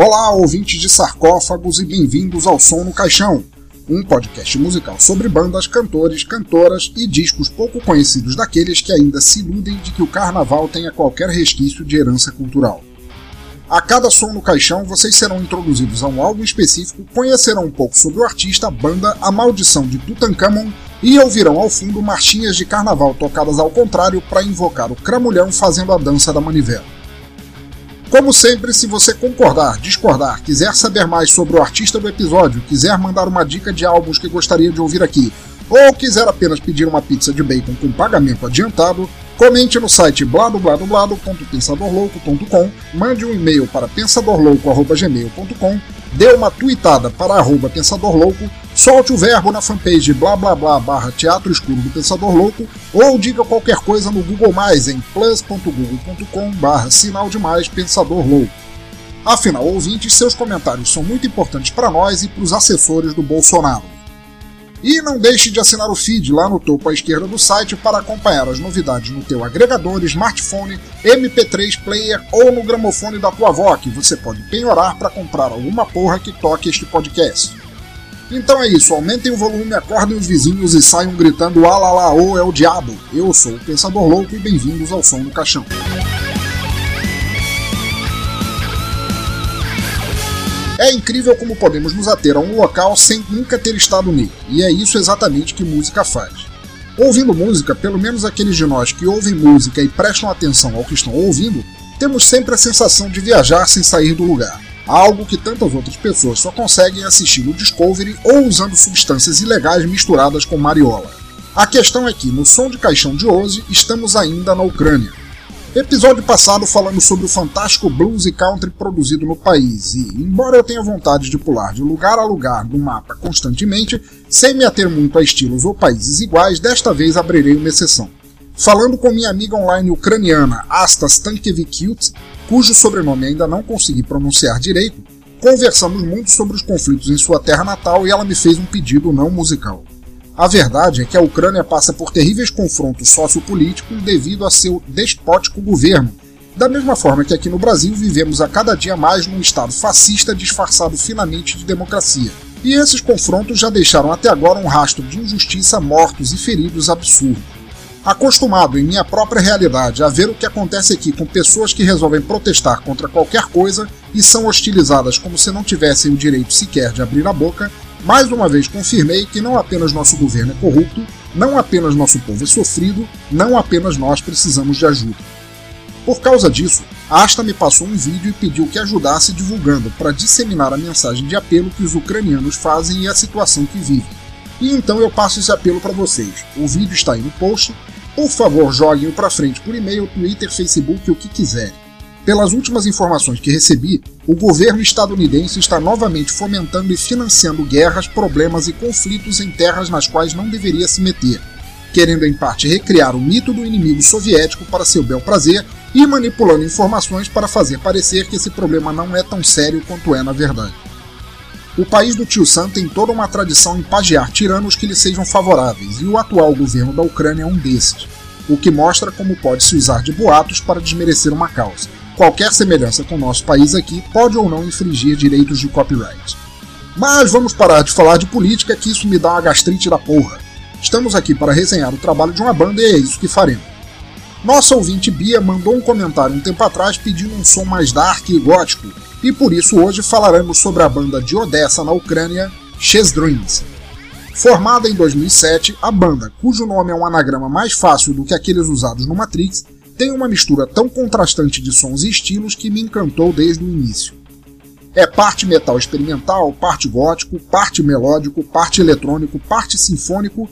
Olá, ouvintes de sarcófagos e bem-vindos ao Som no Caixão, um podcast musical sobre bandas, cantores, cantoras e discos pouco conhecidos daqueles que ainda se iludem de que o carnaval tenha qualquer resquício de herança cultural. A cada som no caixão, vocês serão introduzidos a um álbum específico, conhecerão um pouco sobre o artista, a banda, a maldição de Tutankhamon e ouvirão ao fundo marchinhas de carnaval tocadas ao contrário para invocar o cramulhão fazendo a dança da manivela. Como sempre, se você concordar, discordar, quiser saber mais sobre o artista do episódio, quiser mandar uma dica de álbuns que gostaria de ouvir aqui, ou quiser apenas pedir uma pizza de bacon com pagamento adiantado, Comente no site bladobladoblado.pensadorlouco.com, mande um e-mail para pensadorlouco.gmail.com, dê uma tweetada para arroba pensadorlouco, solte o verbo na fanpage blá blá blá barra Teatro Escuro do Pensador Louco ou diga qualquer coisa no Google Mais em plus.google.com barra sinal de mais Pensador Louco. Afinal, ouvintes, seus comentários são muito importantes para nós e para os assessores do Bolsonaro. E não deixe de assinar o feed lá no topo à esquerda do site para acompanhar as novidades no teu agregador, smartphone, MP3 player ou no gramofone da tua avó, que você pode penhorar para comprar alguma porra que toque este podcast. Então é isso, aumentem o volume, acordem os vizinhos e saiam gritando Alalaô é o diabo. Eu sou o Pensador Louco e bem-vindos ao Som do Caixão. É incrível como podemos nos ater a um local sem nunca ter estado nele, e é isso exatamente que música faz. Ouvindo música, pelo menos aqueles de nós que ouvem música e prestam atenção ao que estão ouvindo, temos sempre a sensação de viajar sem sair do lugar, algo que tantas outras pessoas só conseguem assistindo Discovery ou usando substâncias ilegais misturadas com mariola. A questão é que, no som de caixão de hoje, estamos ainda na Ucrânia, Episódio passado falamos sobre o fantástico blues e country produzido no país, e, embora eu tenha vontade de pular de lugar a lugar no mapa constantemente, sem me ater muito a estilos ou países iguais, desta vez abrirei uma exceção. Falando com minha amiga online ucraniana Asta Stankevikiut, cujo sobrenome ainda não consegui pronunciar direito, conversamos muito sobre os conflitos em sua terra natal e ela me fez um pedido não musical. A verdade é que a Ucrânia passa por terríveis confrontos sociopolíticos devido a seu despótico governo, da mesma forma que aqui no Brasil vivemos a cada dia mais num estado fascista disfarçado finamente de democracia. E esses confrontos já deixaram até agora um rastro de injustiça, mortos e feridos absurdo. Acostumado em minha própria realidade a ver o que acontece aqui com pessoas que resolvem protestar contra qualquer coisa e são hostilizadas como se não tivessem o direito sequer de abrir a boca, mais uma vez confirmei que não apenas nosso governo é corrupto, não apenas nosso povo é sofrido, não apenas nós precisamos de ajuda. Por causa disso, a Asta me passou um vídeo e pediu que ajudasse divulgando para disseminar a mensagem de apelo que os ucranianos fazem e a situação que vivem. E então eu passo esse apelo para vocês. O vídeo está aí no post. Por favor, joguem-o para frente por e-mail, Twitter, Facebook, o que quiserem. Pelas últimas informações que recebi, o governo estadunidense está novamente fomentando e financiando guerras, problemas e conflitos em terras nas quais não deveria se meter, querendo em parte recriar o mito do inimigo soviético para seu bel prazer e manipulando informações para fazer parecer que esse problema não é tão sério quanto é na verdade. O país do tio Sam tem toda uma tradição em pagear tiranos que lhe sejam favoráveis, e o atual governo da Ucrânia é um desses, o que mostra como pode se usar de boatos para desmerecer uma causa qualquer semelhança com o nosso país aqui pode ou não infringir direitos de copyright. Mas vamos parar de falar de política, que isso me dá uma gastrite da porra. Estamos aqui para resenhar o trabalho de uma banda e é isso que faremos. Nossa ouvinte Bia mandou um comentário um tempo atrás pedindo um som mais dark e gótico, e por isso hoje falaremos sobre a banda de Odessa, na Ucrânia, Chess Dreams. Formada em 2007, a banda, cujo nome é um anagrama mais fácil do que aqueles usados no Matrix, tem uma mistura tão contrastante de sons e estilos que me encantou desde o início. É parte metal experimental, parte gótico, parte melódico, parte eletrônico, parte sinfônico.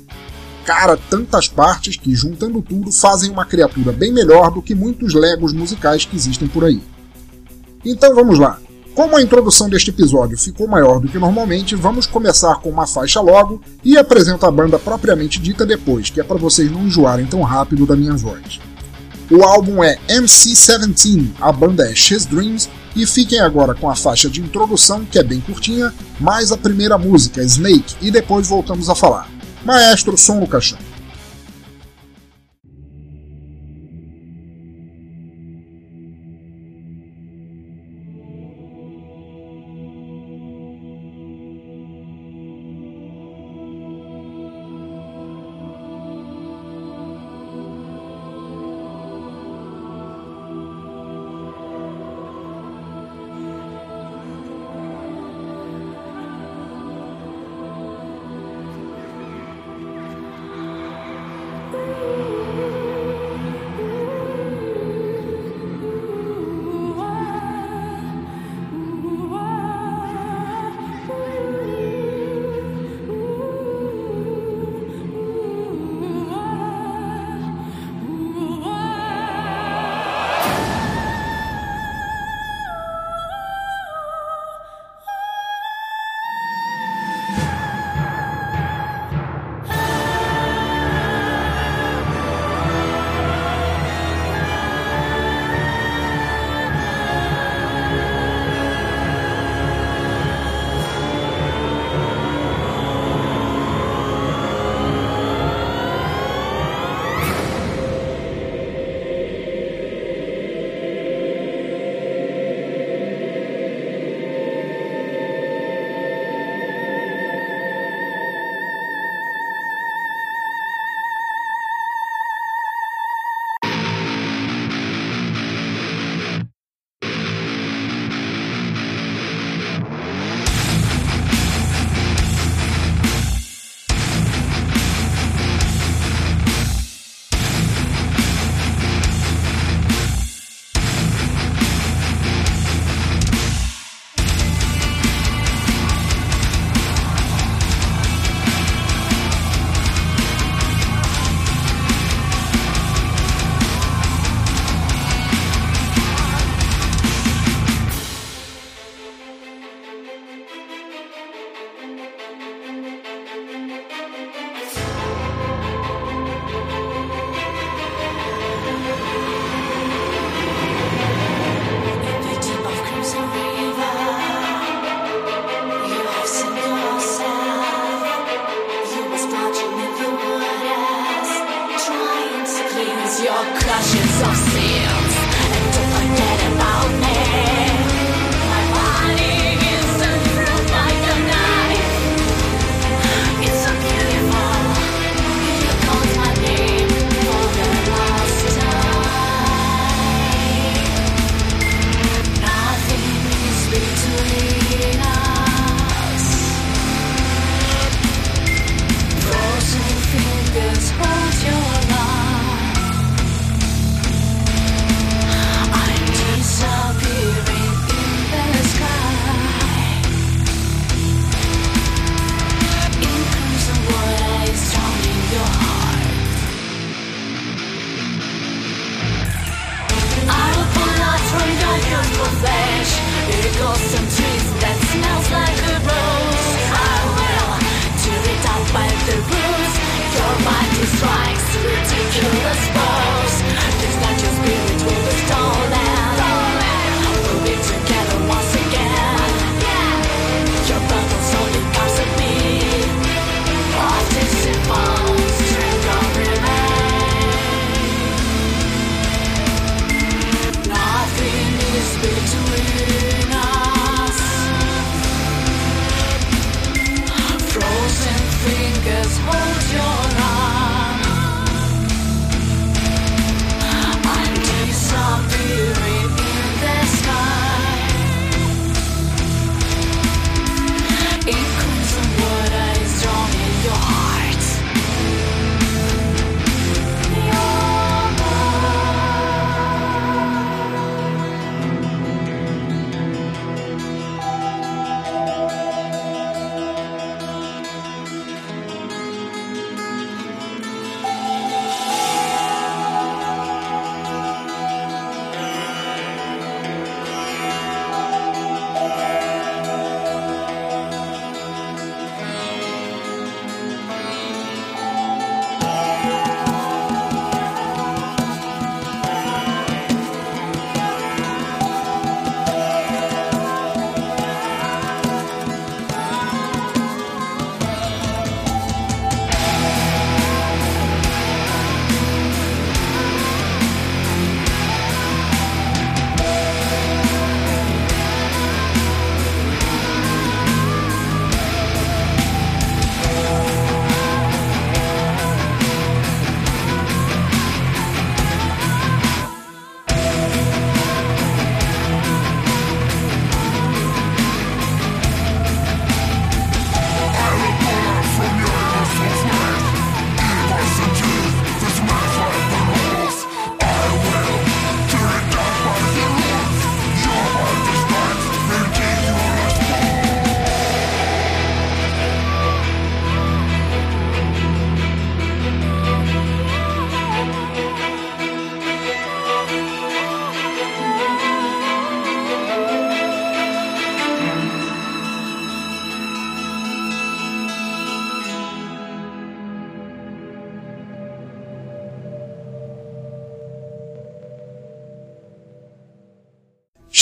Cara, tantas partes que, juntando tudo, fazem uma criatura bem melhor do que muitos legos musicais que existem por aí. Então vamos lá. Como a introdução deste episódio ficou maior do que normalmente, vamos começar com uma faixa logo e apresento a banda propriamente dita depois, que é para vocês não enjoarem tão rápido da minha voz. O álbum é MC17, a banda é X Dreams, e fiquem agora com a faixa de introdução, que é bem curtinha, mais a primeira música, Snake, e depois voltamos a falar. Maestro, som no caixão.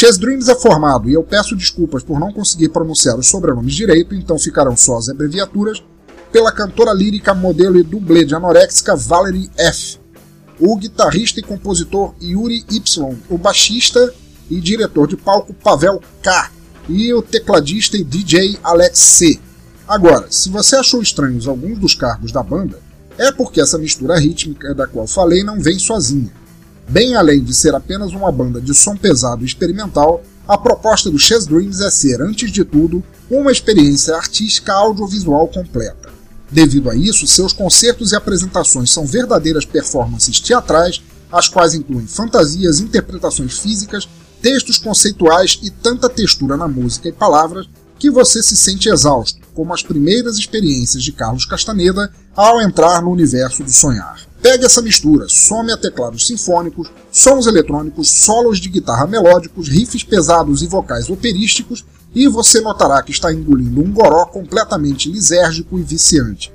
Chess Dreams é formado, e eu peço desculpas por não conseguir pronunciar os sobrenomes direito, então ficarão só as abreviaturas, pela cantora lírica, modelo e dublê de anoréxica Valerie F., o guitarrista e compositor Yuri Y., o baixista e diretor de palco Pavel K., e o tecladista e DJ Alex C. Agora, se você achou estranhos alguns dos cargos da banda, é porque essa mistura rítmica da qual falei não vem sozinha. Bem além de ser apenas uma banda de som pesado e experimental, a proposta do Chess Dreams é ser, antes de tudo, uma experiência artística audiovisual completa. Devido a isso, seus concertos e apresentações são verdadeiras performances teatrais, as quais incluem fantasias, interpretações físicas, textos conceituais e tanta textura na música e palavras que você se sente exausto, como as primeiras experiências de Carlos Castaneda ao entrar no universo do sonhar. Pegue essa mistura, some a teclados sinfônicos, sons eletrônicos, solos de guitarra melódicos, riffs pesados e vocais operísticos, e você notará que está engolindo um goró completamente lisérgico e viciante.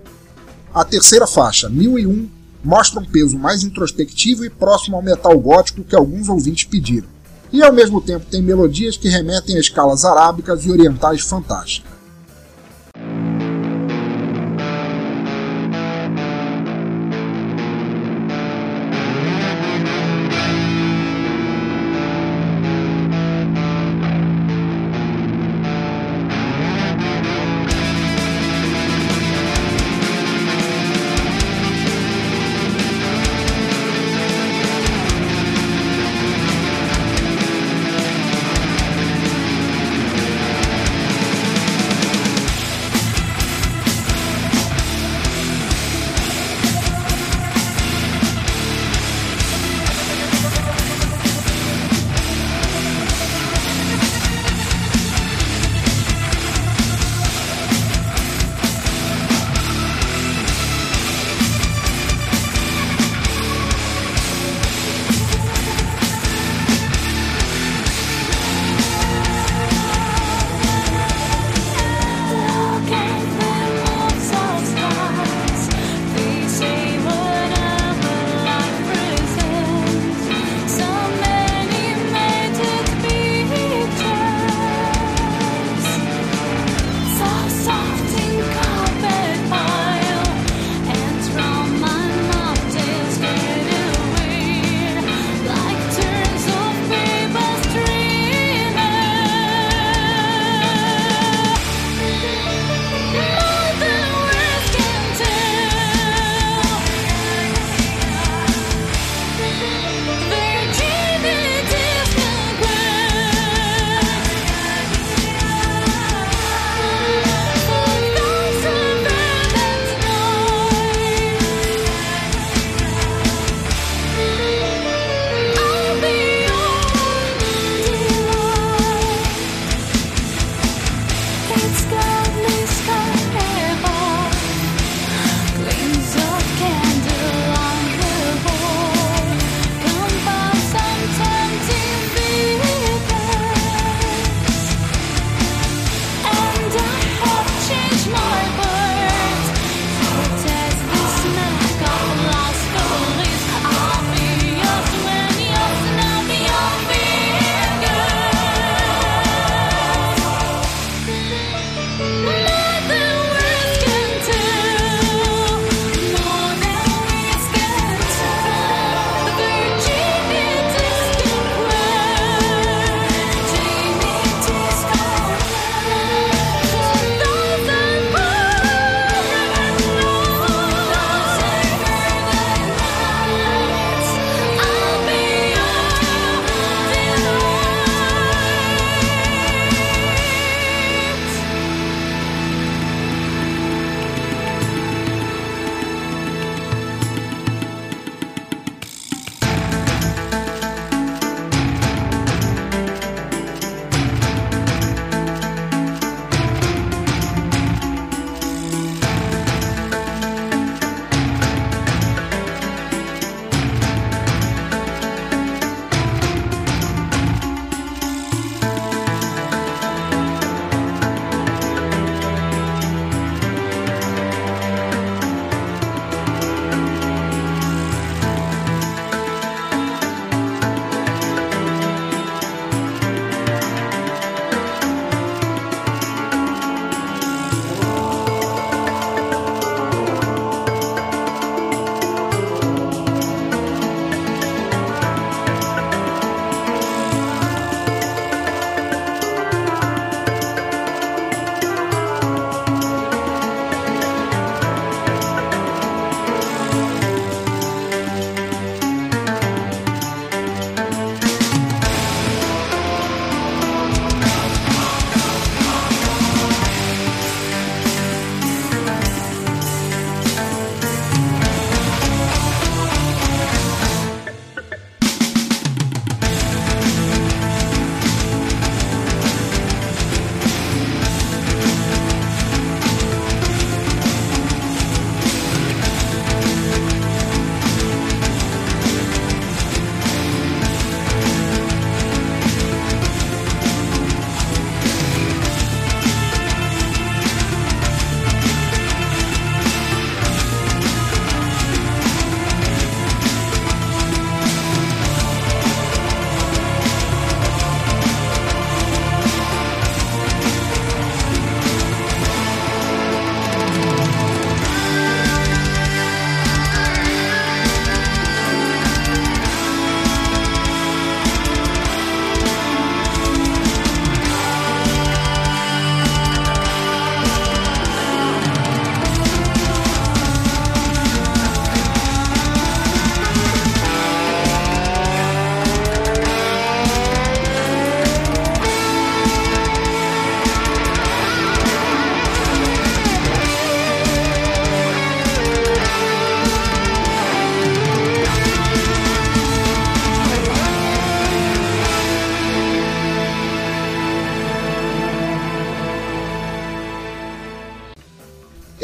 A terceira faixa, 1001, mostra um peso mais introspectivo e próximo ao metal gótico que alguns ouvintes pediram, e ao mesmo tempo tem melodias que remetem a escalas arábicas e orientais fantásticas.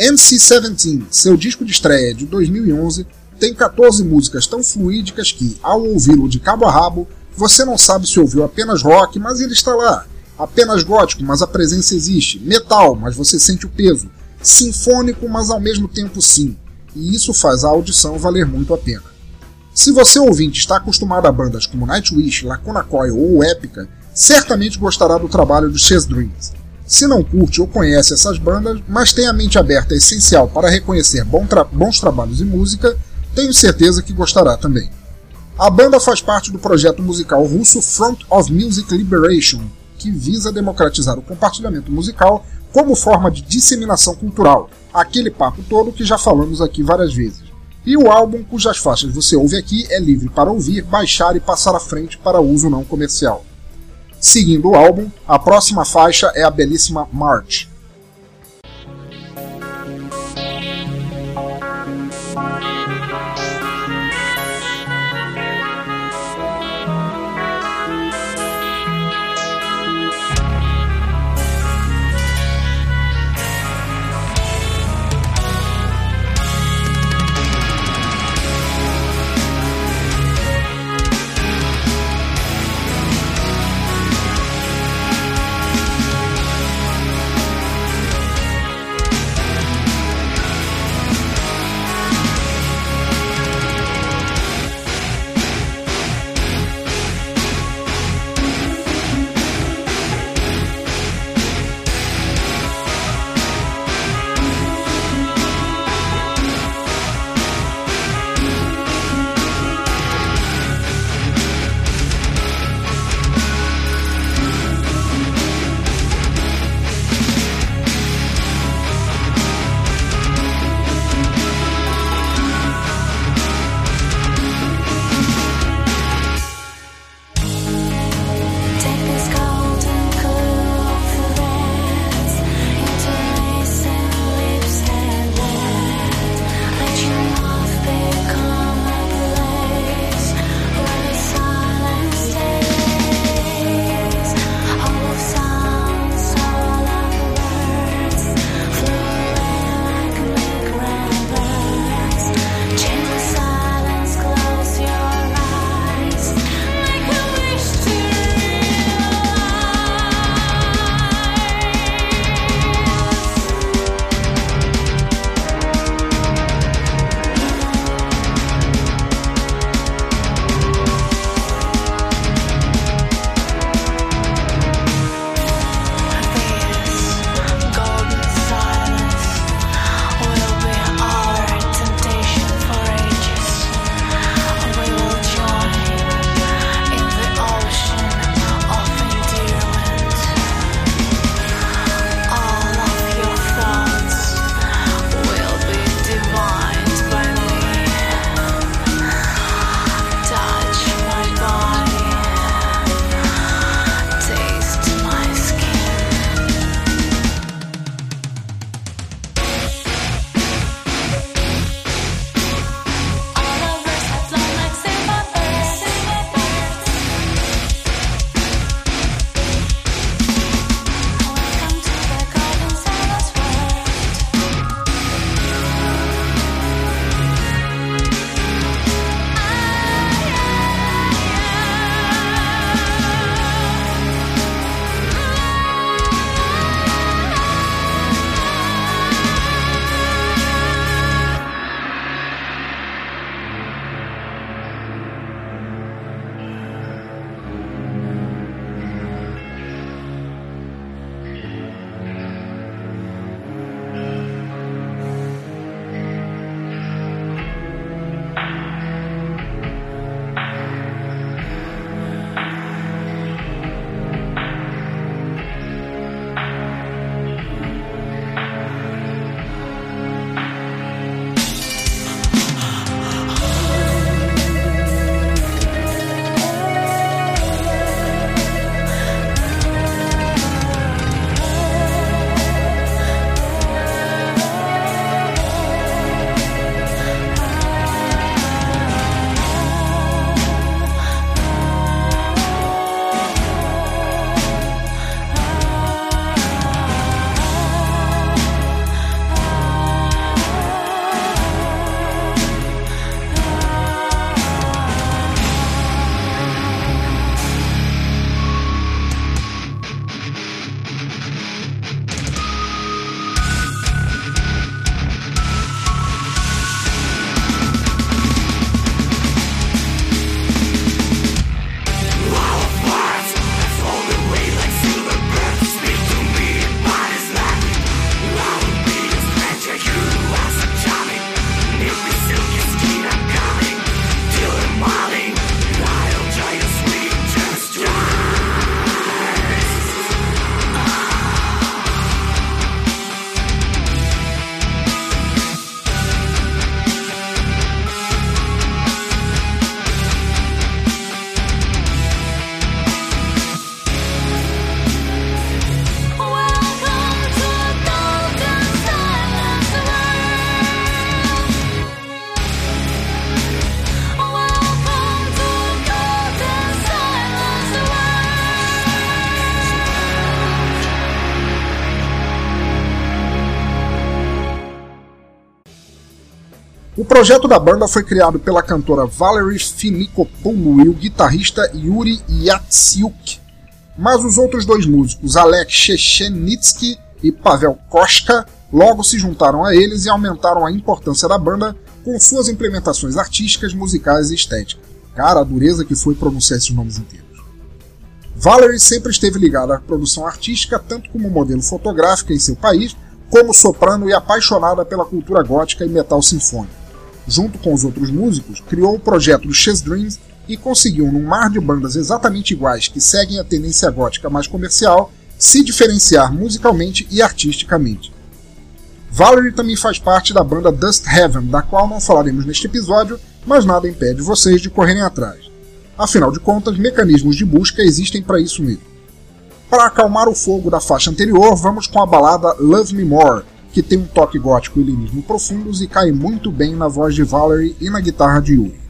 NC-17, seu disco de estreia de 2011, tem 14 músicas tão fluídicas que, ao ouvi-lo de cabo a rabo, você não sabe se ouviu apenas rock, mas ele está lá. Apenas gótico, mas a presença existe. Metal, mas você sente o peso. Sinfônico, mas ao mesmo tempo sim. E isso faz a audição valer muito a pena. Se você ouvinte está acostumado a bandas como Nightwish, Lacuna Coil ou Épica, certamente gostará do trabalho de Chess Dreams. Se não curte ou conhece essas bandas, mas tem a mente aberta é essencial para reconhecer tra bons trabalhos e música, tenho certeza que gostará também. A banda faz parte do projeto musical russo Front of Music Liberation, que visa democratizar o compartilhamento musical como forma de disseminação cultural, aquele papo todo que já falamos aqui várias vezes. E o álbum cujas faixas você ouve aqui é livre para ouvir, baixar e passar à frente para uso não comercial. Seguindo o álbum, a próxima faixa é a belíssima March, projeto da banda foi criado pela cantora Valerie Finikopoulou e o guitarrista Yuri Yatsiuk, mas os outros dois músicos, Alek Shechenitsky e Pavel Koshka, logo se juntaram a eles e aumentaram a importância da banda com suas implementações artísticas, musicais e estéticas. Cara, a dureza que foi pronunciar esses nomes inteiros. Valerie sempre esteve ligada à produção artística, tanto como modelo fotográfica em seu país, como soprano e apaixonada pela cultura gótica e metal sinfônico. Junto com os outros músicos, criou o projeto do Chess Dreams e conseguiu, num mar de bandas exatamente iguais que seguem a tendência gótica mais comercial, se diferenciar musicalmente e artisticamente. Valerie também faz parte da banda Dust Heaven, da qual não falaremos neste episódio, mas nada impede vocês de correrem atrás. Afinal de contas, mecanismos de busca existem para isso mesmo. Para acalmar o fogo da faixa anterior, vamos com a balada Love Me More, que tem um toque gótico e lirismo profundos e cai muito bem na voz de Valerie e na guitarra de Yuri.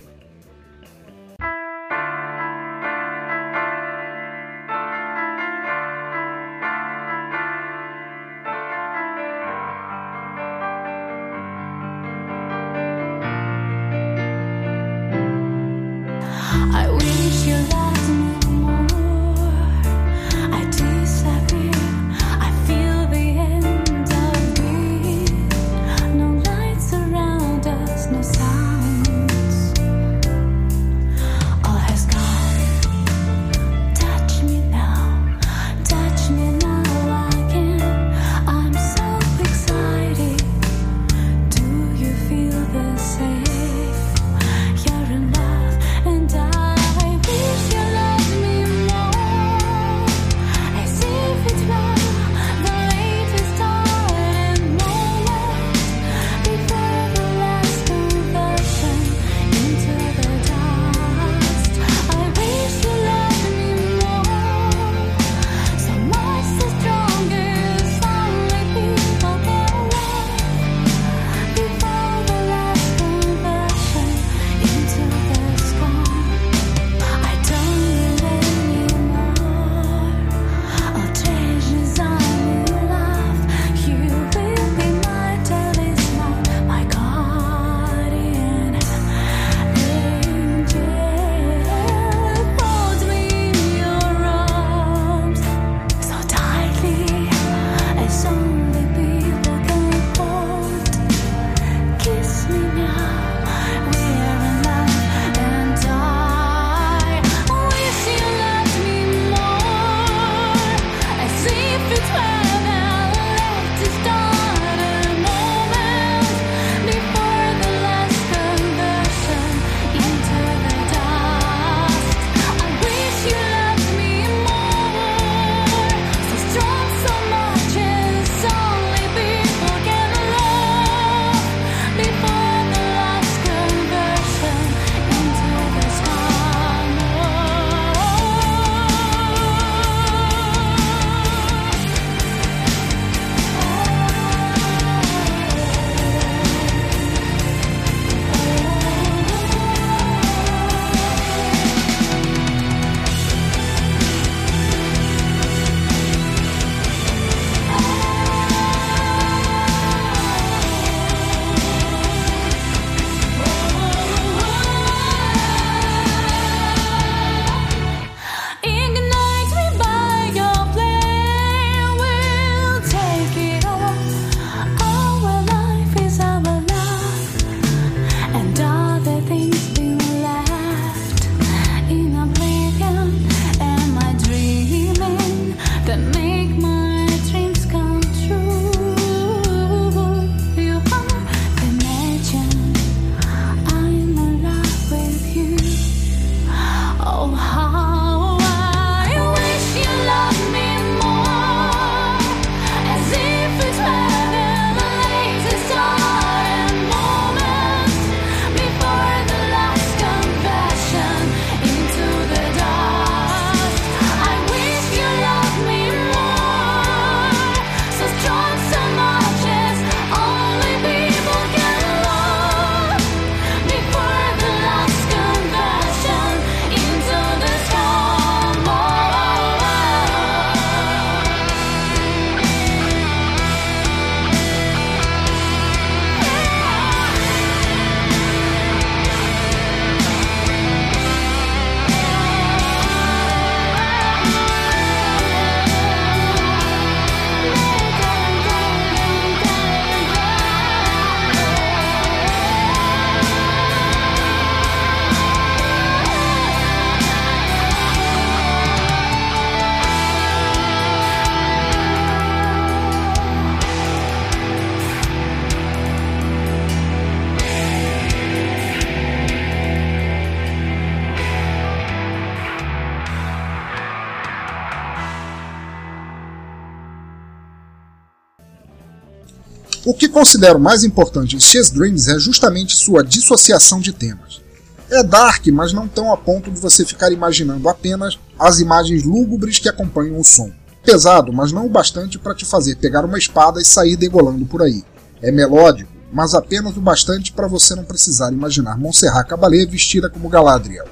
Que considero mais importante em Chess Dreams é justamente sua dissociação de temas. É dark, mas não tão a ponto de você ficar imaginando apenas as imagens lúgubres que acompanham o som. Pesado, mas não o bastante para te fazer pegar uma espada e sair degolando por aí. É melódico, mas apenas o bastante para você não precisar imaginar Montserrat Caballé vestida como Galadriel.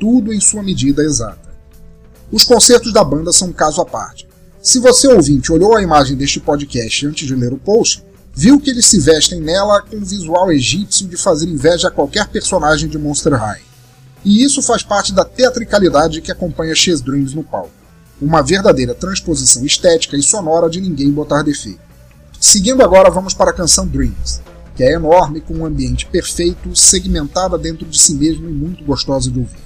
Tudo em sua medida exata. Os concertos da banda são um caso à parte. Se você ouvinte olhou a imagem deste podcast antes de ler o post, viu que eles se vestem nela com um visual egípcio de fazer inveja a qualquer personagem de Monster High. E isso faz parte da teatricalidade que acompanha Chess Dreams no palco. Uma verdadeira transposição estética e sonora de ninguém botar defeito. Seguindo agora, vamos para a canção Dreams, que é enorme, com um ambiente perfeito, segmentada dentro de si mesmo e muito gostosa de ouvir.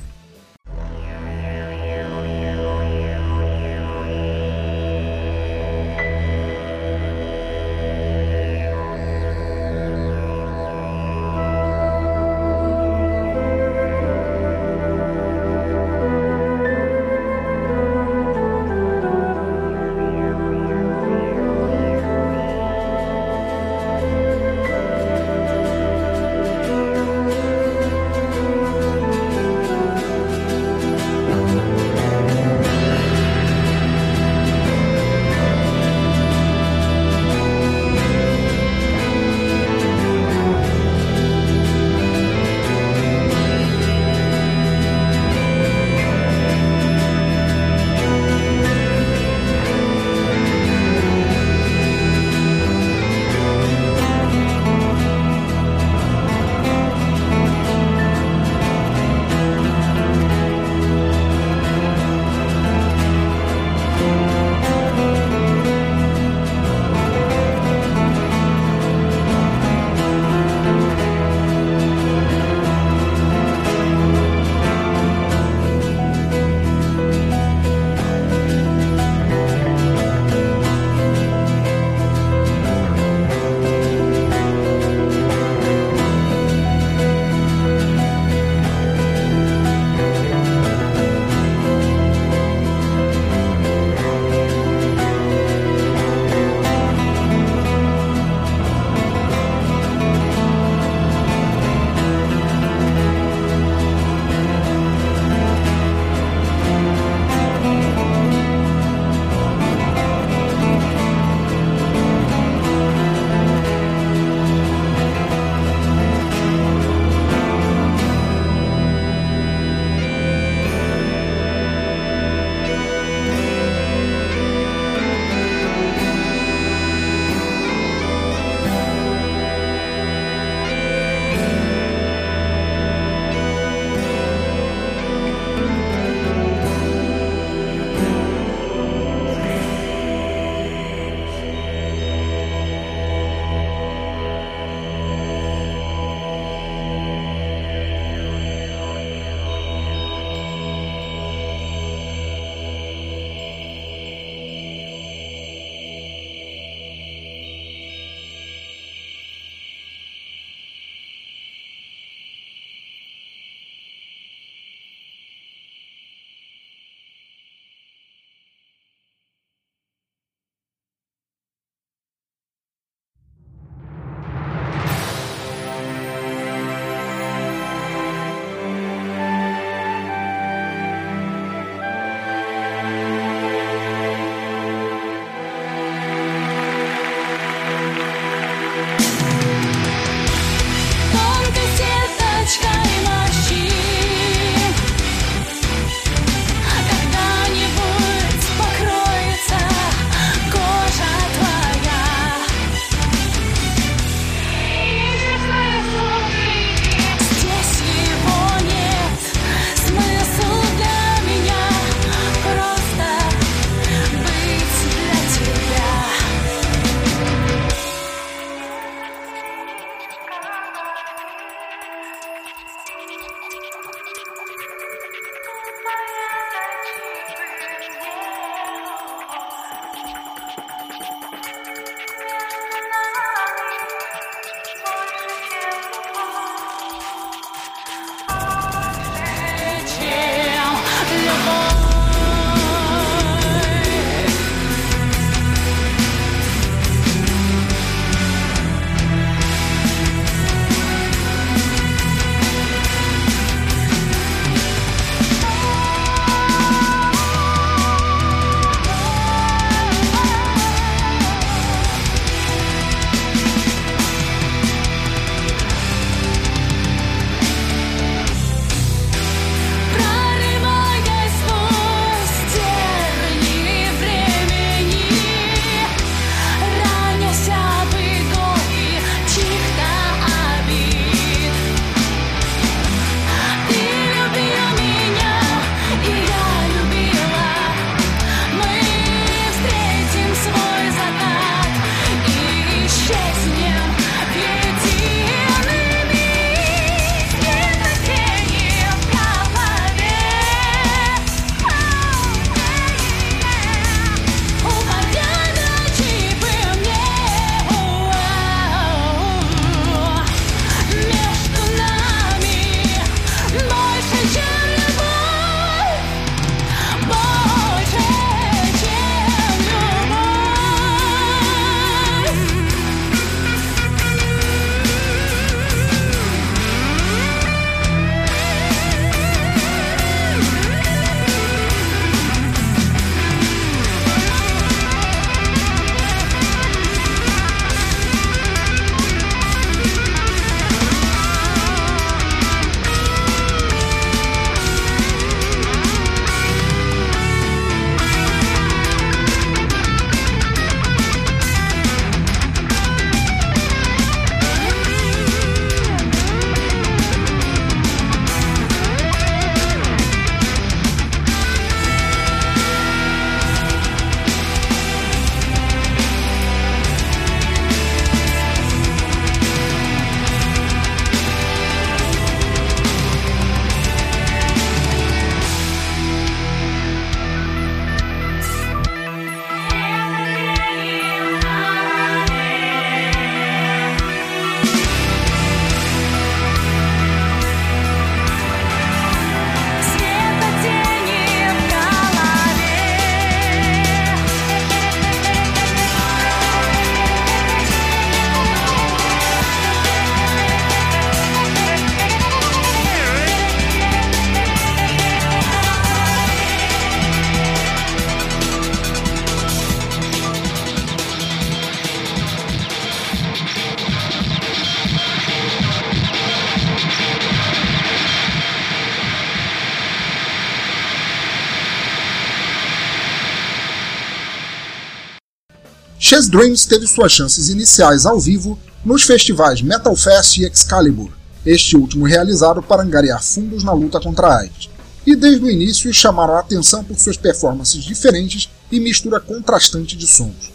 Chess Dreams teve suas chances iniciais ao vivo nos festivais Metal Fest e Excalibur, este último realizado para angariar fundos na luta contra a AIDS. E desde o início chamaram a atenção por suas performances diferentes e mistura contrastante de sons.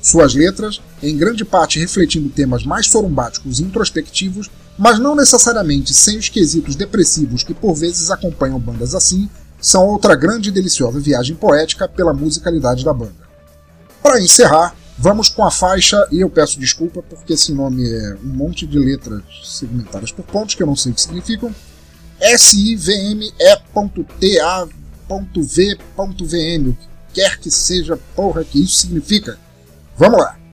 Suas letras, em grande parte refletindo temas mais sorumbáticos e introspectivos, mas não necessariamente sem os quesitos depressivos que por vezes acompanham bandas assim, são outra grande e deliciosa viagem poética pela musicalidade da banda. Para encerrar, vamos com a faixa, e eu peço desculpa porque esse nome é um monte de letras segmentadas por pontos que eu não sei o que significam. SIVME.TA.V.VM, o que quer que seja porra que isso significa. Vamos lá!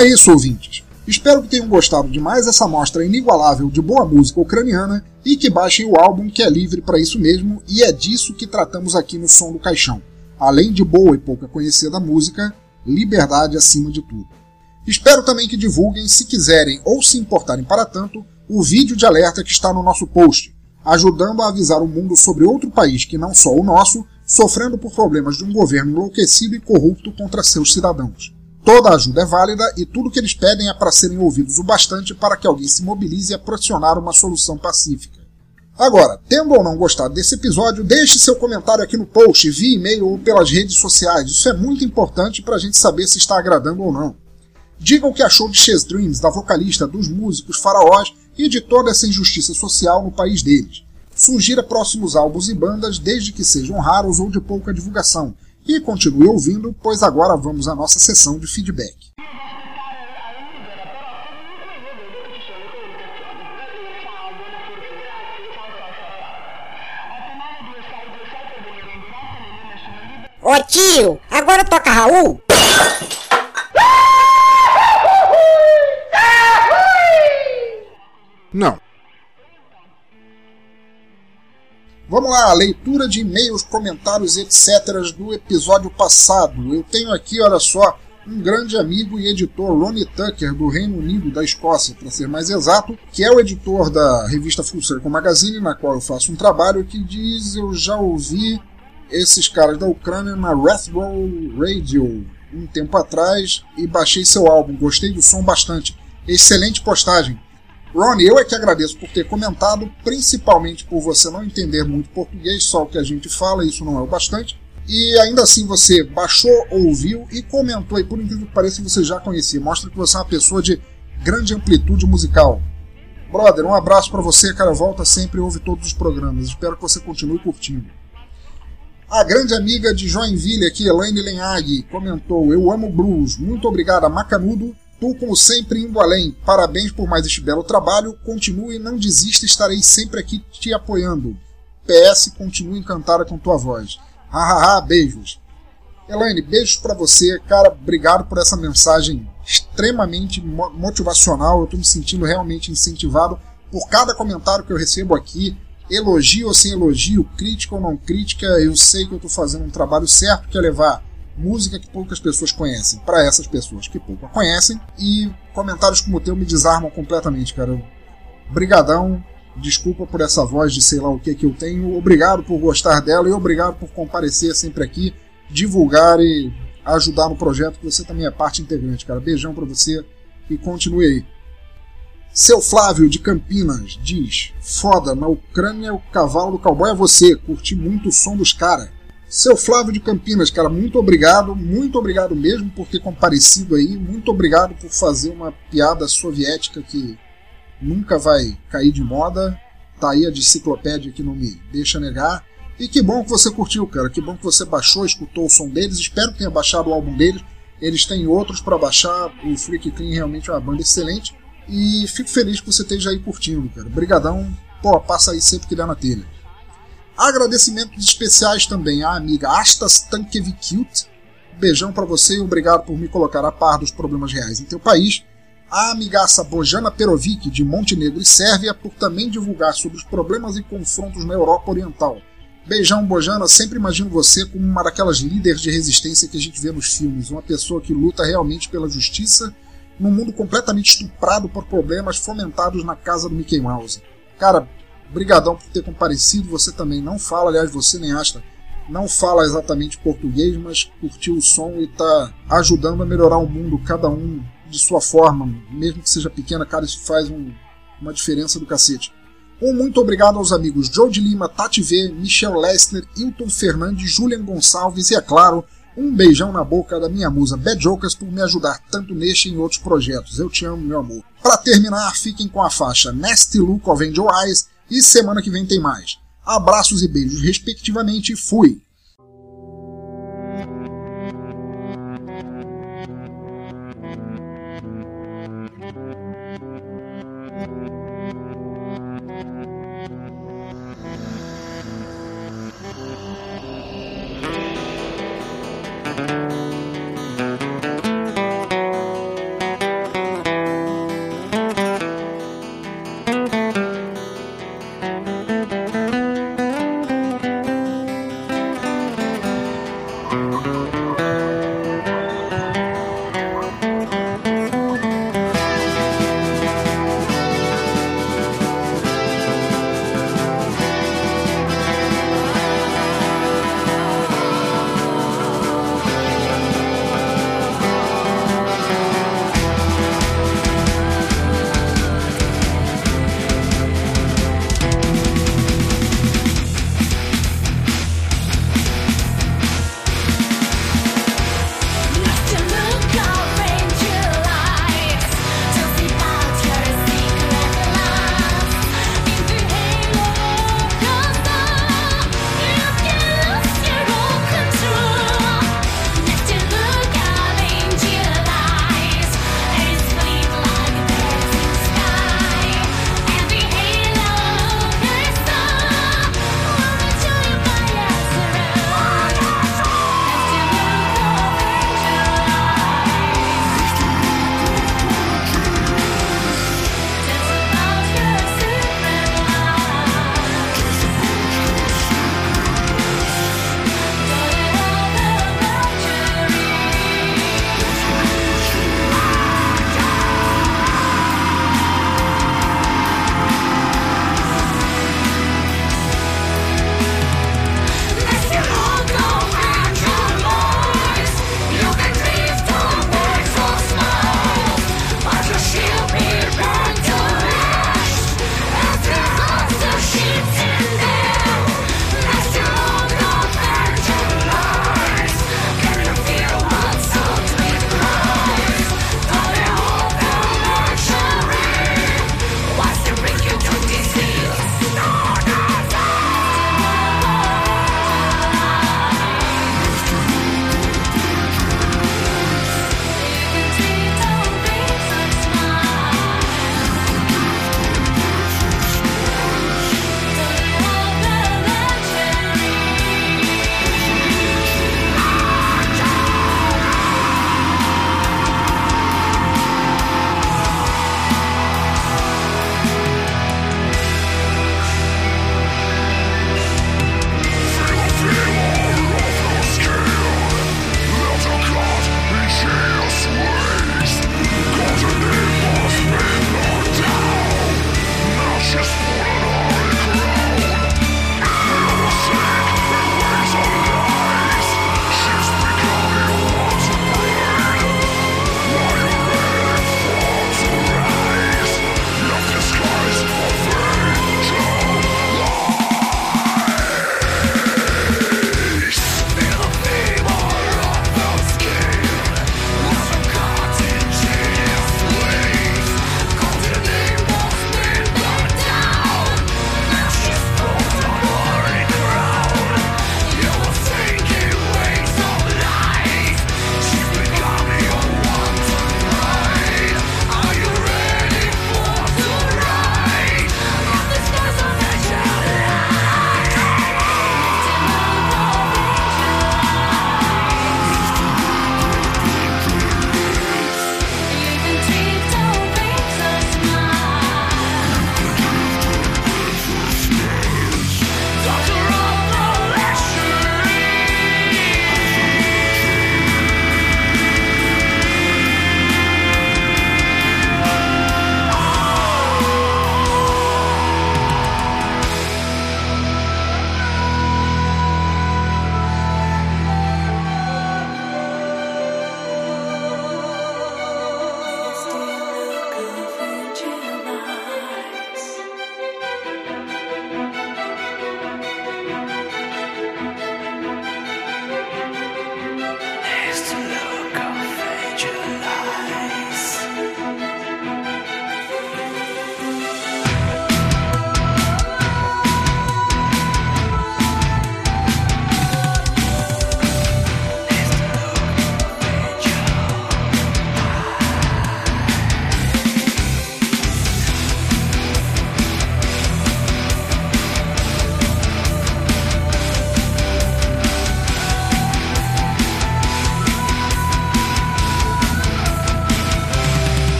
É isso, ouvintes. Espero que tenham gostado de mais essa mostra inigualável de boa música ucraniana e que baixem o álbum que é livre para isso mesmo e é disso que tratamos aqui no Som do Caixão. Além de boa e pouca conhecida música, liberdade acima de tudo. Espero também que divulguem, se quiserem ou se importarem para tanto, o vídeo de alerta que está no nosso post, ajudando a avisar o mundo sobre outro país que não só o nosso, sofrendo por problemas de um governo enlouquecido e corrupto contra seus cidadãos. Toda ajuda é válida e tudo que eles pedem é para serem ouvidos o bastante para que alguém se mobilize a pressionar uma solução pacífica. Agora, tendo ou não gostado desse episódio, deixe seu comentário aqui no post, via e-mail ou pelas redes sociais. Isso é muito importante para a gente saber se está agradando ou não. Diga o que achou de Chess Dreams, da vocalista, dos músicos, faraós e de toda essa injustiça social no país deles. Sugira próximos álbuns e bandas, desde que sejam raros ou de pouca divulgação. E continue ouvindo, pois agora vamos à nossa sessão de feedback. Ô tio, agora toca Raul? Não. Vamos lá, leitura de e-mails, comentários, etc. do episódio passado. Eu tenho aqui, olha só, um grande amigo e editor, Ronnie Tucker, do Reino Unido, da Escócia, para ser mais exato, que é o editor da revista Full Circle Magazine, na qual eu faço um trabalho, que diz: Eu já ouvi esses caras da Ucrânia na Retro Radio um tempo atrás e baixei seu álbum. Gostei do som bastante. Excelente postagem. Ronnie, eu é que agradeço por ter comentado, principalmente por você não entender muito português, só o que a gente fala, isso não é o bastante. E ainda assim você baixou, ouviu e comentou, e por incrível que pareça você já conhecia. Mostra que você é uma pessoa de grande amplitude musical. Brother, um abraço para você, cara. Volta sempre ouve todos os programas. Espero que você continue curtindo. A grande amiga de Joinville aqui, Elaine Lenhag, comentou: Eu amo blues. Muito obrigada, Macanudo. Tu, como sempre, indo além. Parabéns por mais este belo trabalho. Continue, não desista, estarei sempre aqui te apoiando. PS, continue encantada com tua voz. Hahaha, beijos. Elaine, beijos para você. Cara, obrigado por essa mensagem extremamente motivacional. Eu tô me sentindo realmente incentivado por cada comentário que eu recebo aqui elogio ou sem elogio, crítica ou não crítica, eu sei que eu estou fazendo um trabalho certo que é levar música que poucas pessoas conhecem para essas pessoas que pouco a conhecem e comentários como o teu me desarmam completamente, cara. Brigadão, desculpa por essa voz de sei lá o que que eu tenho, obrigado por gostar dela e obrigado por comparecer sempre aqui, divulgar e ajudar no projeto que você também é parte integrante, cara. Beijão para você e continue aí. Seu Flávio de Campinas diz: Foda, na Ucrânia o cavalo do cowboy é você, curti muito o som dos caras. Seu Flávio de Campinas, cara, muito obrigado, muito obrigado mesmo por ter comparecido aí, muito obrigado por fazer uma piada soviética que nunca vai cair de moda. Tá aí a enciclopédia que não me deixa negar. E que bom que você curtiu, cara, que bom que você baixou, escutou o som deles, espero que tenha baixado o álbum deles. Eles têm outros para baixar, o Freak Clean realmente é uma banda excelente. E fico feliz que você esteja aí curtindo, cara. Obrigadão. Pô, passa aí sempre que dá na telha. Agradecimentos especiais também à amiga Astas Tankevikiut. Beijão para você e obrigado por me colocar a par dos problemas reais em teu país. A amigaça Bojana Perovic, de Montenegro e Sérvia, por também divulgar sobre os problemas e confrontos na Europa Oriental. Beijão, Bojana. Sempre imagino você como uma daquelas líderes de resistência que a gente vê nos filmes. Uma pessoa que luta realmente pela justiça num mundo completamente estuprado por problemas fomentados na casa do Mickey Mouse. Cara, brigadão por ter comparecido, você também não fala, aliás, você nem Asta, não fala exatamente português, mas curtiu o som e está ajudando a melhorar o mundo, cada um de sua forma, mesmo que seja pequena, cara, isso faz um, uma diferença do cacete. Um muito obrigado aos amigos Joe de Lima, Tati V, Michel Lessner, Hilton Fernandes, Julian Gonçalves e, é claro, um beijão na boca da minha musa Bad Jokers por me ajudar tanto neste e em outros projetos. Eu te amo, meu amor. Para terminar, fiquem com a faixa Nasty Look of Angel Eyes e semana que vem tem mais. Abraços e beijos respectivamente. Fui!